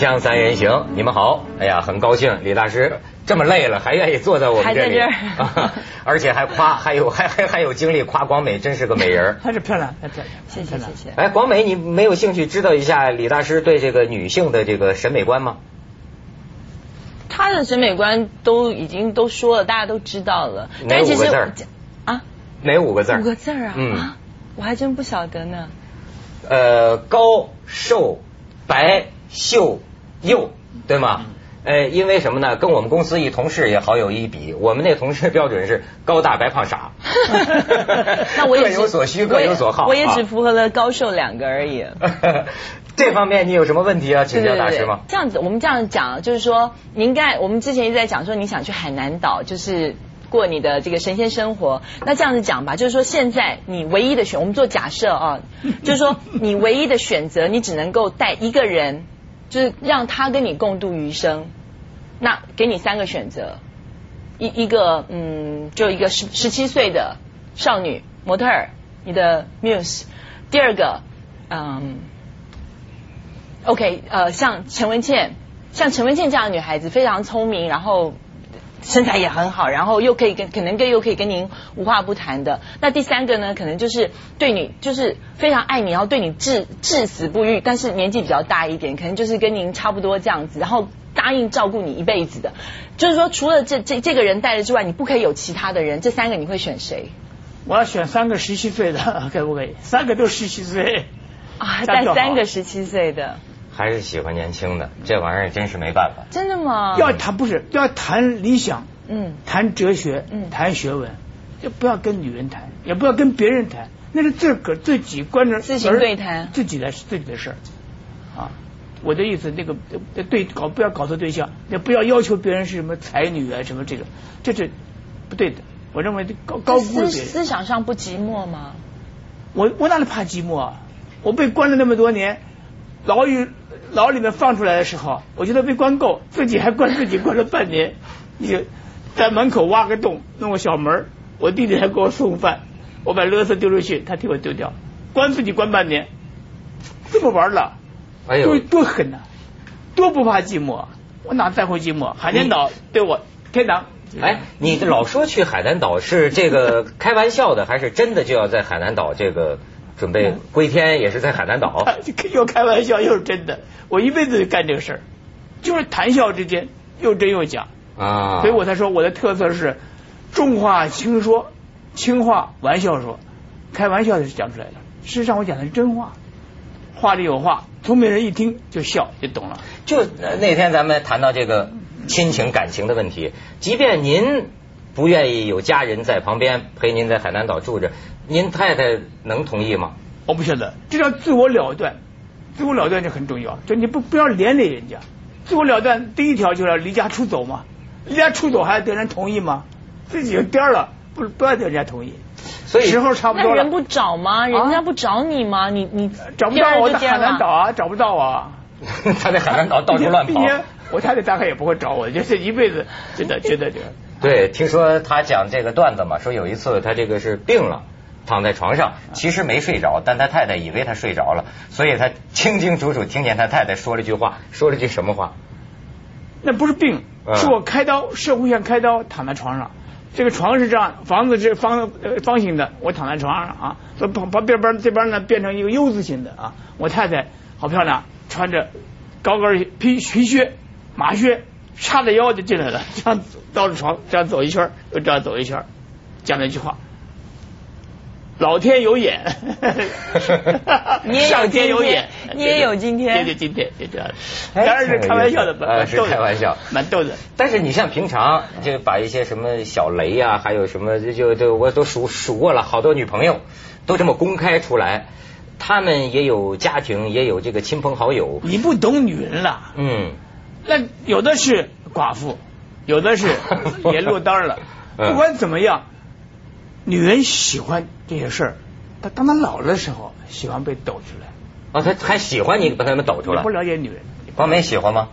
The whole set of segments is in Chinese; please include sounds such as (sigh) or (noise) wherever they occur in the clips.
锵三人行，你们好！哎呀，很高兴，李大师这么累了还愿意坐在我们这里，而且还夸，还有还还还有精力夸广美，真是个美人。还 (laughs) 是漂亮，还漂亮，谢谢谢谢。哎，广美，你没有兴趣知道一下李大师对这个女性的这个审美观吗？他的审美观都已经都说了，大家都知道了。哪五个字啊？哪五个字五个字啊？嗯，我还真不晓得呢。呃，高瘦白秀幼，对吗？呃，因为什么呢？跟我们公司一同事也好有一比，我们那同事标准是高大白胖傻。(laughs) (laughs) 那我也各有所需，各有所好。我也只符合了高瘦两个而已。(laughs) 这方面你有什么问题要请教大师吗？这样子，我们这样讲，就是说，您该我们之前一直在讲说，你想去海南岛，就是过你的这个神仙生活。那这样子讲吧，就是说，现在你唯一的选，我们做假设啊，就是说，你唯一的选择，你只能够带一个人。就是让他跟你共度余生，那给你三个选择，一一个嗯，就一个十十七岁的少女模特儿，你的 muse，第二个嗯，OK 呃，像陈文倩，像陈文倩这样的女孩子非常聪明，然后。身材也很好，然后又可以跟可能跟又可以跟您无话不谈的。那第三个呢，可能就是对你就是非常爱你，然后对你至至死不渝，但是年纪比较大一点，可能就是跟您差不多这样子，然后答应照顾你一辈子的。就是说，除了这这这个人带着之外，你不可以有其他的人。这三个你会选谁？我要选三个十七岁的，(laughs) 可不可以？三个都十七岁啊，带三个十七岁的。还是喜欢年轻的，这玩意儿真是没办法。真的吗？要谈不是要谈理想，嗯，谈哲学，嗯，谈学问，就不要跟女人谈，也不要跟别人谈，那是自个自己关着自行对谈，自己的自己的事儿啊。我的意思，那个对搞不要搞错对象，也不要要求别人是什么才女啊，什么这个，这是不对的。我认为高高估别人。思想上不寂寞吗？我我哪里怕寂寞啊？我被关了那么多年，牢狱。牢里面放出来的时候，我觉得被关够，自己还关自己关了半年。你在门口挖个洞，弄个小门，我弟弟还给我送饭，我把垃圾丢出去，他替我丢掉，关自己关半年，这么玩了，哎呦，多多狠呐，多不怕寂寞，我哪在乎寂寞？海南岛对我天堂。哎，你老说去海南岛是这个开玩笑的，还是真的就要在海南岛这个？准备归天也是在海南岛，(laughs) 又开玩笑又是真的。我一辈子干这个事儿，就是谈笑之间又真又假啊。所以我才说我的特色是重话轻说，轻话玩笑说，开玩笑的讲出来的。事实上我讲的是真话，话里有话，聪明人一听就笑就懂了。就那天咱们谈到这个亲情感情的问题，即便您。不愿意有家人在旁边陪您在海南岛住着，您太太能同意吗？我不晓得，这叫自我了断，自我了断就很重要，就你不不要连累人家。自我了断第一条就是要离家出走嘛，离家出走还要得人同意吗？自己就颠了，不不要得人家同意。所以时候差不多了。那人不找吗？人家不找你吗？你你找不到我在海南岛啊，找不到啊。(laughs) 他在海南岛到处乱跑。我太太大概也不会找我，就是一辈子真的觉得这个。对，听说他讲这个段子嘛，说有一次他这个是病了，躺在床上，其实没睡着，但他太太以为他睡着了，所以他清清楚楚听见他太太说了句话，说了句什么话？那不是病，是我开刀，社会上开刀，躺在床上，这个床是这样，房子是方方形的，我躺在床上啊，把把边边这边呢变成一个 U 字形的啊，我太太好漂亮，穿着高跟皮皮靴、马靴。叉着腰就进来了，(laughs) 这样绕着床这样走一圈，又这样走一圈，讲了一句话：“老天有眼，(laughs) 上天有眼，你也有今天，今天就这样。当然是开玩笑的，呃，是开玩笑，蛮逗的。但是你像平常就把一些什么小雷呀，还有什么就就我都数数过了，好多女朋友都这么公开出来，他们也有家庭，也有这个亲朋好友。你不懂女人了，嗯。那有的是寡妇，有的是 (laughs) 也落单了。不管怎么样，女人喜欢这些事儿。她当她老了的时候，喜欢被抖出来。啊，她还喜欢你把她们抖出来。不了解女人。光美喜欢吗？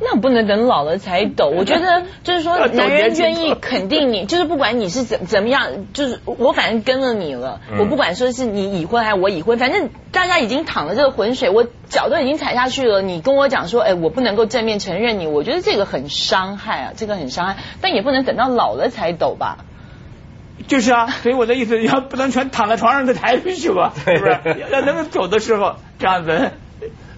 那不能等老了才抖。(laughs) 我觉得就是说男人愿意肯定你，(laughs) 就是不管你是怎怎么样，就是我反正跟了你了，嗯我不管说是你已婚还是我已婚，反正大家已经淌了这个浑水，我脚都已经踩下去了。你跟我讲说，哎，我不能够正面承认你，我觉得这个很伤害啊，这个很伤害。但也不能等到老了才抖吧。就是啊，所以我的意思，要不能全躺在床上再抬出去吧，(laughs) 是不是？要能够走的时候，这样子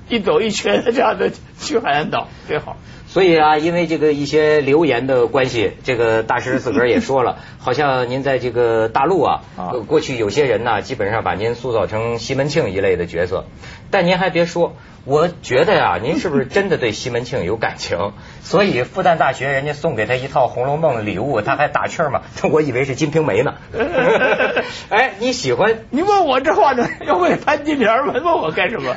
一走一瘸的这样子去海南岛最好。所以啊，因为这个一些流言的关系，这个大师自个儿也说了，(laughs) 好像您在这个大陆啊，过去有些人呢，基本上把您塑造成西门庆一类的角色。但您还别说，我觉得呀、您是不是真的对西门庆有感情？(laughs) 所以复旦大学人家送给他一套《红楼梦》礼物，他还打趣儿嘛，(laughs) 我以为是《金瓶梅》呢。哎，你喜欢？你问我这话呢，要问潘金莲，问问我干什么？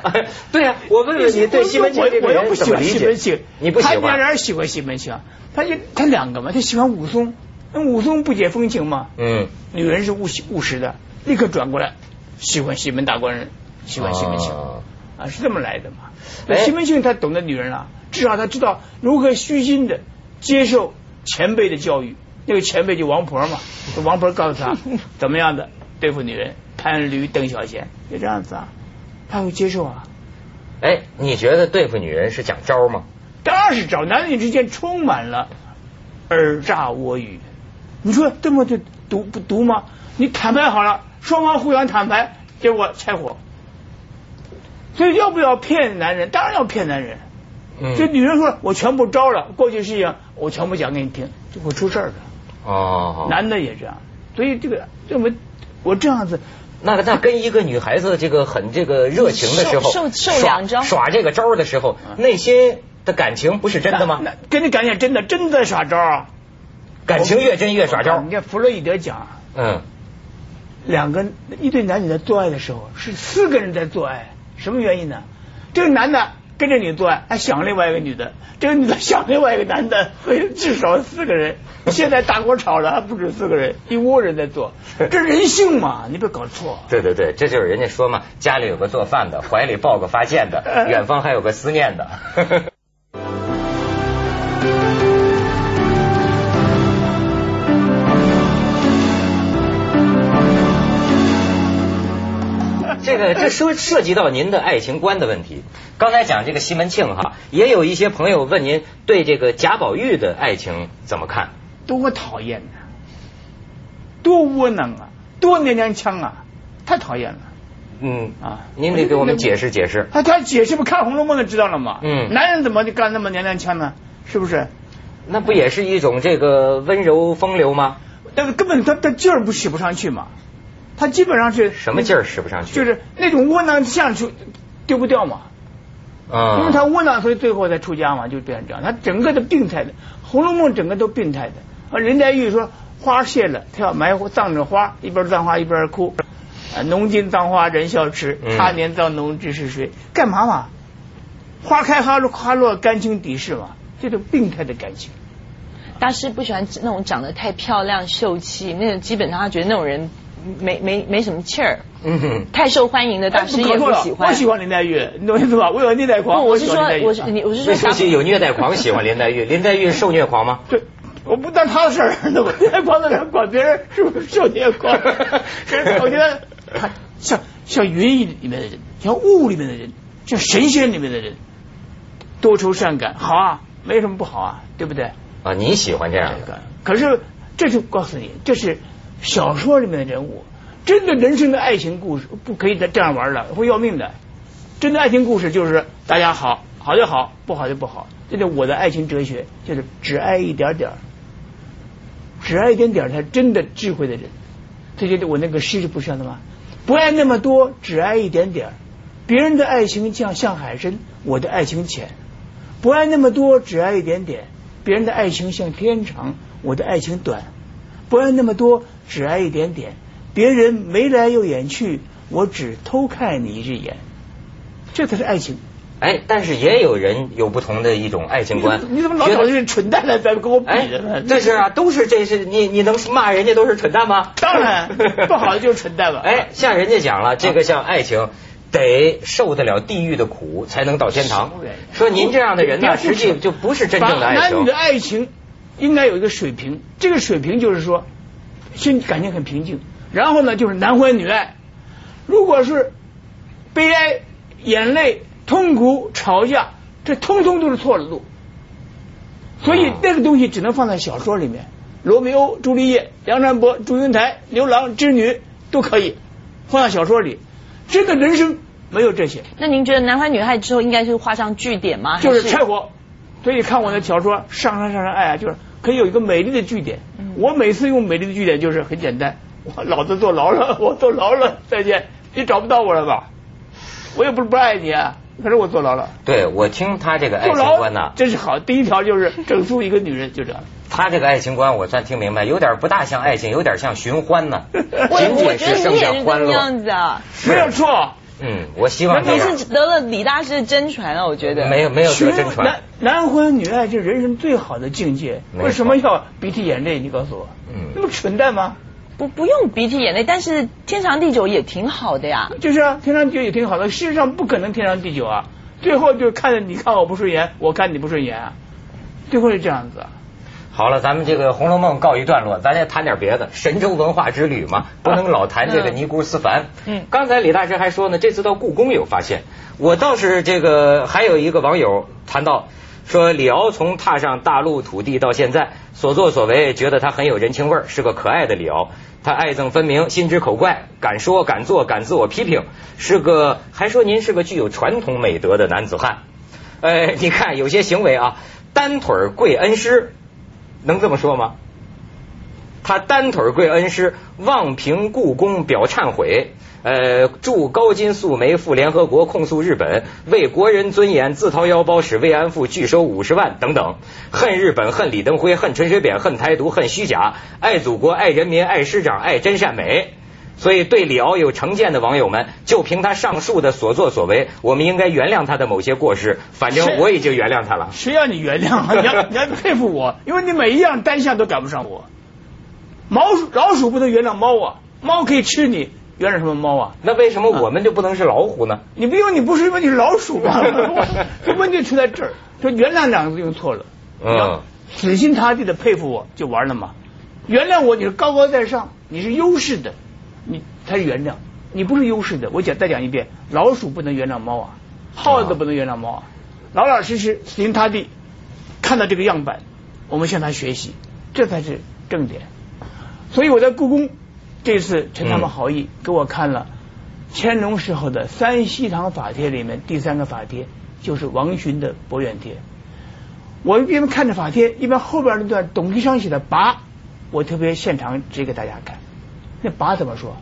对呀、我问问你对西门庆这个我又不人喜欢怎么理解你不喜潘金欢？莲喜欢西门庆，他就他两个嘛，他喜欢武松，那武松不解风情嘛，嗯，女人是务实务实的，立刻转过来喜欢西门大官人，喜欢西门庆。哦啊，是这么来的嘛？哎那西门庆他懂得女人了，至少他知道如何虚心的接受前辈的教育。那个前辈就王婆嘛，这 (laughs) 王婆告诉他怎么样的对付女人，潘驴邓小闲，就这样子啊，他会接受啊。哎，你觉得对付女人是讲招吗？当然是找男女之间充满了尔诈我语，你说这么就毒不毒吗？你坦白好了，双方互相坦白，结果拆伙。所以要不要骗男人？当然要骗男人。嗯这女人说我全部招了，过去事情我全部讲给你听，就会出事儿的。哦，男的也这样，所以这个认为我这样子，那那跟一个女孩子这个很这个热情的时候，受受受两招耍这个招的时候，内心的感情不是真的吗？那跟你感觉真的真的耍招啊！感情越真越耍招你。看弗洛伊德讲啊，嗯，两个一对男女在做爱的时候，是四个人在做爱，什么原因呢？这个男的跟着你做爱，他想另外一个女的，这个女的想另外一个男的，所以至少四个人。现在大锅炒了，还不止四个人，一窝人在做，这人性嘛，你别搞错。对对对，这就是人家说嘛，家里有个做饭的，怀里抱个发现的，(laughs) 远方还有个思念的。这涉涉及到您的爱情观的问题。刚才讲这个西门庆哈，也有一些朋友问您对这个贾宝玉的爱情怎么看？多讨厌呐、多窝囊啊，多娘娘腔啊，太讨厌了嗯啊！您得给我们解释解释。他他解释不看《红楼梦》就知道了嘛。嗯男人怎么就干那么娘娘腔呢？是不是？那不也是一种这个温柔风流吗？但是根本他他劲儿不使不上去嘛，他基本上是什么劲儿使不上去？就是那种窝囊相处丢不掉嘛，啊，因为他窝囊，所以最后才出家嘛，就变成这样。他整个的病态的，《红楼梦》整个都病态的。啊，林黛玉说花谢了，她要埋葬着花，一边葬花一边哭。啊，农经葬花人笑痴嗯，他年葬侬知是谁？干嘛嘛？花开花落花落，感情底是嘛，这种病态的感情。大师不喜欢那种长得太漂亮秀气，那种基本上他觉得那种人没没没什么气儿，嗯哼，太受欢迎的大师也不喜欢。我喜欢林黛玉，你懂我意思吧？我有虐待狂，不，我是说我是你我是说这是有虐待狂？喜欢林黛玉，林黛玉受虐狂？吗？对，我不当他的事儿，那我虐待狂？的人管别人是不是受虐狂？是我觉得他像像云里面的人，像雾里面的人，像神仙里面的人，多愁善感，好啊，没什么不好啊，对不对？啊，你喜欢这样的？可是这就告诉你，这是小说里面的人物，真的人生的爱情故事不可以再这样玩了，会要命的。真的爱情故事就是大家好，好就好，不好就不好。这就我的爱情哲学，就是只爱一点点，只爱一点点才真的智慧的人。这就是我那个诗是不是这样的吗？不爱那么多，只爱一点点。别人的爱情像像海深，我的爱情浅。不爱那么多，只爱一点点。别人的爱情像天长，我的爱情短。不爱那么多，只爱一点点。别人眉来又眼去，我只偷看你一只眼。这才是爱情。哎，但是也有人有不同的一种爱情观。你怎么老找这些蠢蛋来在跟我比哎呢？，这是啊，都是这是你你能骂人家都是蠢蛋吗？当然 (laughs) 不好的就是蠢蛋吧。哎，像人家讲了，这个像爱情，得受得了地狱的苦，才能到天堂。说您这样的人呢，实际就不是真正的爱情把男女的。爱情应该有一个水平，这个水平就是说，心感情很平静，然后呢就是男欢女爱。如果是悲哀、眼泪、痛苦、吵架，这通通都是错的路。所以啊那个东西只能放在小说里面，罗密欧、朱丽叶、梁山伯、祝英台、牛郎织女都可以放在小说里。真的人生没有这些。那您觉得男欢女爱之后应该是画上句点吗？就是还拆伙。所以看我的小说《上上上上爱》啊，就是可以有一个美丽的据点。嗯我每次用美丽的据点就是很简单，我老子坐牢了，我坐牢了，再见，你找不到我了吧？我也不是不爱你啊，可是我坐牢了。对我听他这个爱情观呢，真是好。第一条就是整肃一个女人，就这样。他这个爱情观我算听明白，有点不大像爱情，有点像寻欢呢。我 (laughs) 仅仅是剩下欢乐。样子啊。没有错。嗯，我希望这你样。是得了李大师的真传啊，我觉得。没有没有得真传男。男婚女爱是人生最好的境界。为什么要鼻涕眼泪？你告诉我，嗯那么蠢蛋吗？不不用鼻涕眼泪，但是天长地久也挺好的呀。就是啊，天长地久也挺好的。事实上不可能天长地久啊，最后就看着你看我不顺眼，我看你不顺眼啊，最后是这样子啊。好了，咱们这个《红楼梦》告一段落，咱也谈点别的。神州文化之旅嘛，不能老谈这个尼姑思凡。嗯刚才李大师还说呢，这次到故宫有发现。我倒是这个还有一个网友谈到说，李敖从踏上大陆土地到现在所作所为，觉得他很有人情味儿，是个可爱的李敖。他爱憎分明，心直口快，敢说敢做敢自我批评，是个还说您是个具有传统美德的男子汉。哎，你看有些行为啊，单腿跪恩师，能这么说吗？他单腿跪恩师，望平故宫表忏悔，呃，祝高金素梅赴联合国控诉日本，为国人尊严自掏腰包使慰安妇拒收五十万等等，恨日本，恨李登辉，恨陈水扁，恨台独，恨虚假，爱祖国，爱人民，爱师长，爱真善美。所以，对李敖有成见的网友们，就凭他上述的所作所为，我们应该原谅他的某些过失。反正我已经原谅他了。谁让你原谅啊？你要你要佩服我，因为你每一样单项都赶不上我。毛鼠老鼠不能原谅猫啊，猫可以吃你，原谅什么猫啊？那为什么我们就不能是老虎呢？你不用，你不是因为你是老鼠吗？这问题出在这儿，说原谅两个字用错了。嗯死心塌地的佩服我就完了嘛。原谅我，你是高高在上，你是优势的，你才是原谅。你不是优势的，我讲再讲一遍，老鼠不能原谅猫啊，耗子不能原谅猫啊，老老实实死心塌地看到这个样板，我们向他学习，这才是正点。所以我在故宫这次承他们好意，给我看了乾隆时候的三希堂法帖里面第三个法帖，就是王洵的《博远帖》。我一边看着法帖，一边后边那段董其昌写的跋，我特别现场指给大家看。那跋怎么说？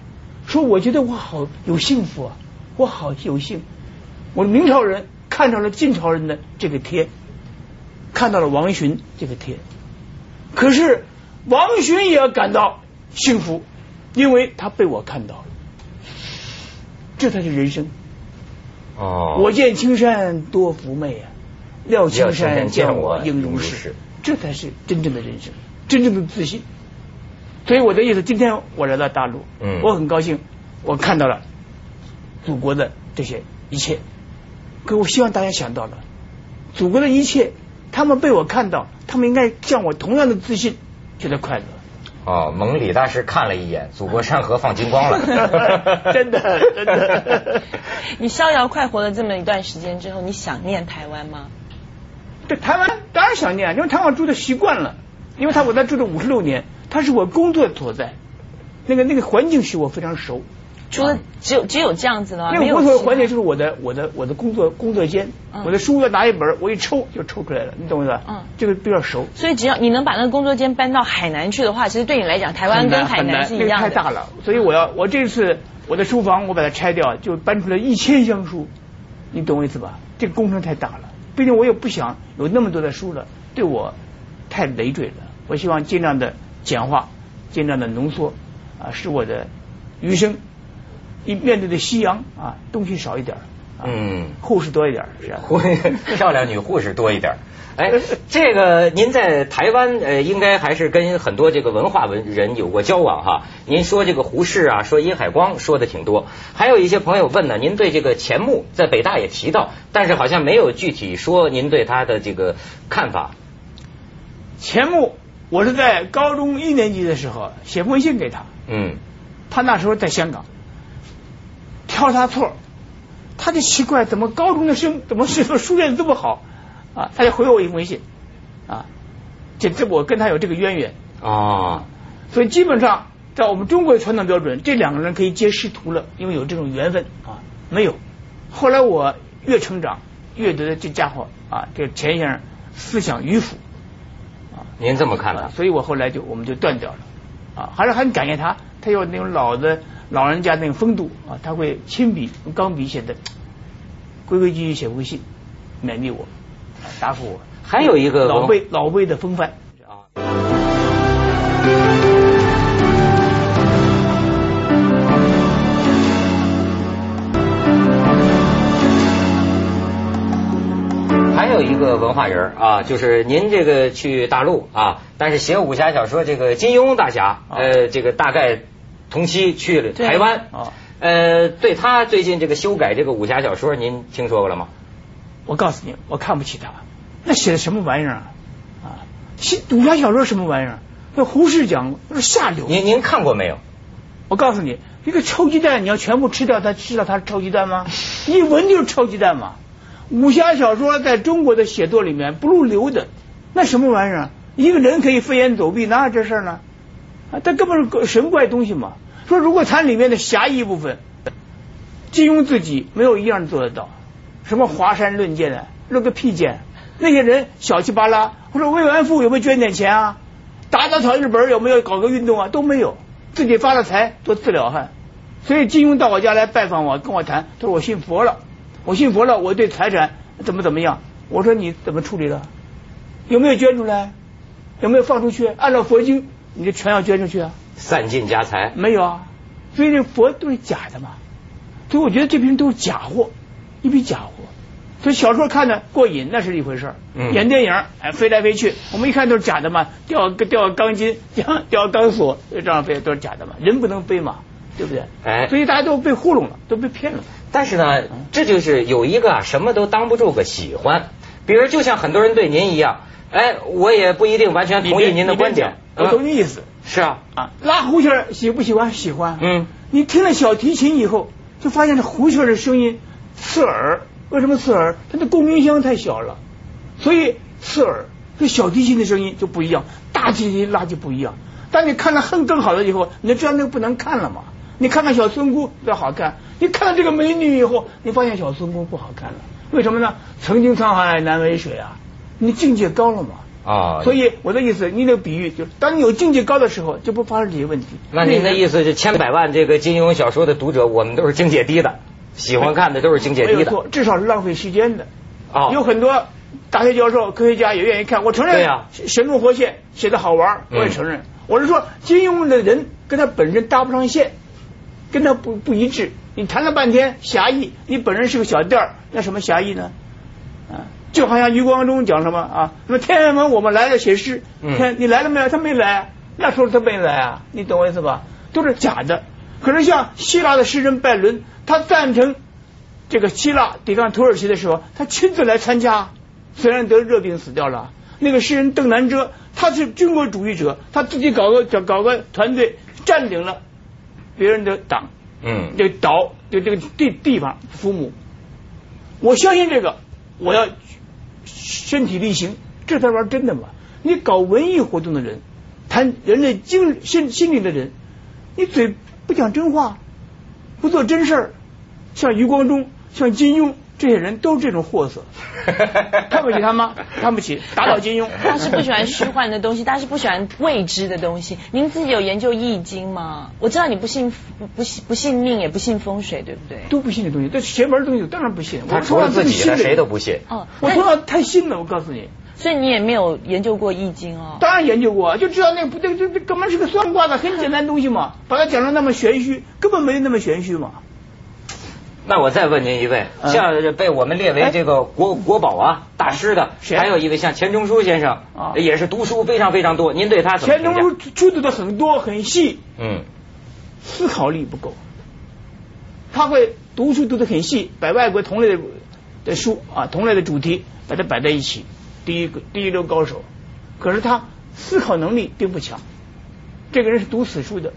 说我觉得我好有幸福啊，我好有幸。我明朝人看到了晋朝人的这个贴，看到了王洵这个贴，可是王洵也要感到幸福，因为他被我看到了，这才是人生。哦我见青山多妩媚啊，料青山见我应如如是，这才是真正的人生，真正的自信。所以我的意思，今天我来到大陆，嗯我很高兴，我看到了祖国的这些一切。可我希望大家想到了，祖国的一切，他们被我看到，他们应该像我同样的自信，觉得快乐。哦，蒙李大师看了一眼，祖国山河放 (laughs) 金光了，真的真的。你逍遥快活了这么一段时间之后，你想念台湾吗？对台湾当然想念，因为台湾住的习惯了，因为他我在住了五十六年，它是我工作所在，那个那个环境使我非常熟。除了只有只有这样子的吗？那个工作环境就是我的我的我的工作工作间，嗯我的书要拿一本，我一抽就抽出来了，你懂我意思吧？嗯这个比较熟。所以只要你能把那个工作间搬到海南去的话，其实对你来讲，台湾跟海南是一样的。那个太大了，所以我要我这次我的书房我把它拆掉，就搬出来一千箱书，你懂我意思吧？这个工程太大了，毕竟我也不想有那么多的书了，对我太累赘了。我希望尽量的简化，尽量的浓缩啊，使我的余生一面对的夕阳啊，东西少一点儿，嗯，护士多一点是吧？(laughs) 漂亮女护士多一点。哎，这个您在台湾呃，应该还是跟很多这个文化文人有过交往哈。您说这个胡适啊，说殷海光说的挺多，还有一些朋友问呢，您对这个钱穆在北大也提到，但是好像没有具体说您对他的这个看法。钱穆，我是在高中一年级的时候写封信给他，嗯，他那时候在香港，挑他错，他就奇怪，怎么高中的生怎么是书练这么好。啊？他就回我一封信。啊，这这我跟他有这个渊源。哦，所以基本上在我们中国的传统标准，这两个人可以结师徒了，因为有这种缘分。啊。没有，后来我越成长，越觉得这家伙啊，这个钱先生思想迂腐。您这么看啊，所以我后来就我们就断掉了啊，还是很感谢他，他有那种老的老人家那种风度啊，他会亲笔用钢笔写的，规规矩矩写封信勉励我，答复我。还有一个老辈老辈的风范啊。有一个文化人啊，就是您这个去大陆啊，但是写武侠小说，这个金庸大侠，呃，这个大概同期去了台湾啊，呃，对他最近这个修改这个武侠小说，您听说过了吗？我告诉你，我看不起他，那写的什么玩意儿啊？啊，写武侠小说什么玩意儿？那胡适讲那是下流。您您看过没有？我告诉你，一个臭鸡蛋，你要全部吃掉，他知道它是臭鸡蛋吗？(laughs) 一闻就是臭鸡蛋嘛。武侠小说在中国的写作里面不入流的，那什么玩意儿？一个人可以飞檐走壁，哪有这事呢？啊，他根本是神怪东西嘛。说如果谈里面的侠义部分，金庸自己没有一样做得到。什么华山论剑的，论个屁剑！那些人小气巴拉。或者慰安妇有没有捐点钱啊？打打小日本有没有搞个运动啊？都没有，自己发了财多自了汉。所以金庸到我家来拜访我，跟我谈，他说我信佛了。我信佛了，我对财产怎么怎么样？我说你怎么处理的？有没有捐出来？有没有放出去？按照佛经，你就全要捐出去啊！散尽家财没有啊？所以这佛都是假的嘛。所以我觉得这批人都是假货，一批假货。所以小说看的过瘾，那是一回事嗯。演电影，哎，飞来飞去，我们一看都是假的嘛，吊吊钢筋，吊吊钢索，这样飞都是假的嘛，人不能飞嘛，对不对？哎，所以大家都被糊弄了，都被骗了。但是呢，这就是有一个啊，什么都当不住个喜欢。比如，就像很多人对您一样，哎，我也不一定完全同意您的观点。我懂你意思。是啊，啊，拉胡琴喜不喜欢？喜欢。嗯。你听了小提琴以后，就发现这胡琴的声音刺耳。为什么刺耳？它的共鸣箱太小了，所以刺耳。这小提琴的声音就不一样，大提琴拉就不一样。当你看了很更好的以后，你就知道那个不能看了嘛。你看看小孙姑多好看，你看到这个美女以后，你发现小孙姑不好看了。为什么呢？曾经沧海难为水啊！你境界高了嘛。啊。所以我的意思，你那个比喻就是，当你有境界高的时候，就不发生这些问题。那您的意思是，千百万这个金庸小说的读者，我们都是境界低的。喜欢看的都是境界低的，没错，至少是浪费时间的。哦，有很多大学教授、科学家也愿意看。我承认，对呀，神龙活现写的好玩，我也承认。我是说，金庸的人跟他本身搭不上线，跟他不不一致。你谈了半天侠义，你本人是个小店儿，那什么侠义呢？啊，就好像余光中讲什么啊？那么天安门我们来了写诗，天你来了没有？他没来，那时候他没来啊，你懂我意思吧？都是假的。可是像希腊的诗人拜伦，他赞成这个希腊抵抗土耳其的时候，他亲自来参加，虽然得热病死掉了。那个诗人邓南遮，他是军国主义者，他自己搞个搞搞个团队，占领了别人的党，嗯，这岛就这个地地方父母。我相信这个，我要身体力行，这才玩真的嘛。你搞文艺活动的人，谈人类精心心理的人，你嘴。不讲真话，不做真事儿，像余光中、像金庸这些人都是这种货色，看不起他吗？看不起，打倒金庸。他是不喜欢虚幻的东西，他是不喜欢未知的东西。您自己有研究易经吗？我知道你不信不不信不信命，也不信风水，对不对？都不信这东西，这邪门的东西当然不信。我除了自己的谁都不信。哦，我从小太信了，我告诉你。所以你也没有研究过易经哦？当然研究过，就知道那个不对，这这根本是个算卦的很简单东西嘛，把它讲的那么玄虚，根本没有那么玄虚嘛。那我再问您一位，嗯像被我们列为这个国国宝啊大师的，谁还有一位像钱钟书先生啊，也是读书非常非常多。您对他怎么？钱钟书出土的很多很细，嗯思考力不够。他会读书读的很细，把外国同类的的书啊，同类的主题把它摆在一起，第一个第一流高手。可是他思考能力并不强，这个人是读死书的。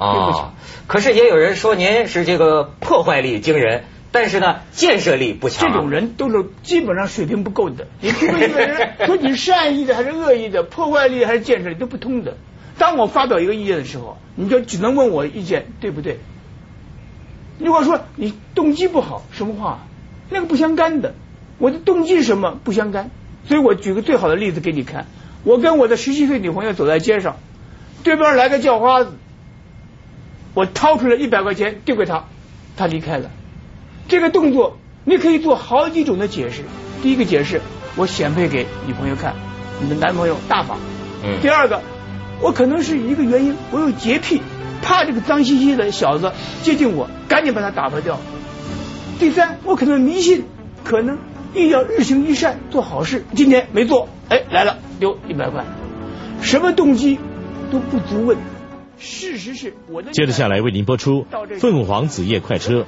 并不哦强，可是也有人说您是这个破坏力惊人，但是呢建设力不强。这种人都是基本上水平不够的。你评论一个人，(laughs) 说你是善意的还是恶意的，破坏力还是建设力都不通的。当我发表一个意见的时候，你就只能问我意见对不对。如果说你动机不好，什么话？那个不相干的。我的动机是什么不相干。所以我举个最好的例子给你看。我跟我的十七岁女朋友走在街上，对面来个叫花子，我掏出来一百块钱丢给他，他离开了。这个动作你可以做好几种的解释。第一个解释，我显摆给女朋友看，你的男朋友大方。嗯第二个，我可能是一个原因，我有洁癖，怕这个脏兮兮的小子接近我，赶紧把他打发掉。第三，我可能迷信，可能一要日行一善，做好事。今天没做，哎，来了，丢一百块，什么动机都不足问。事实是我的。接着下来为您播出《凤凰子夜快车》。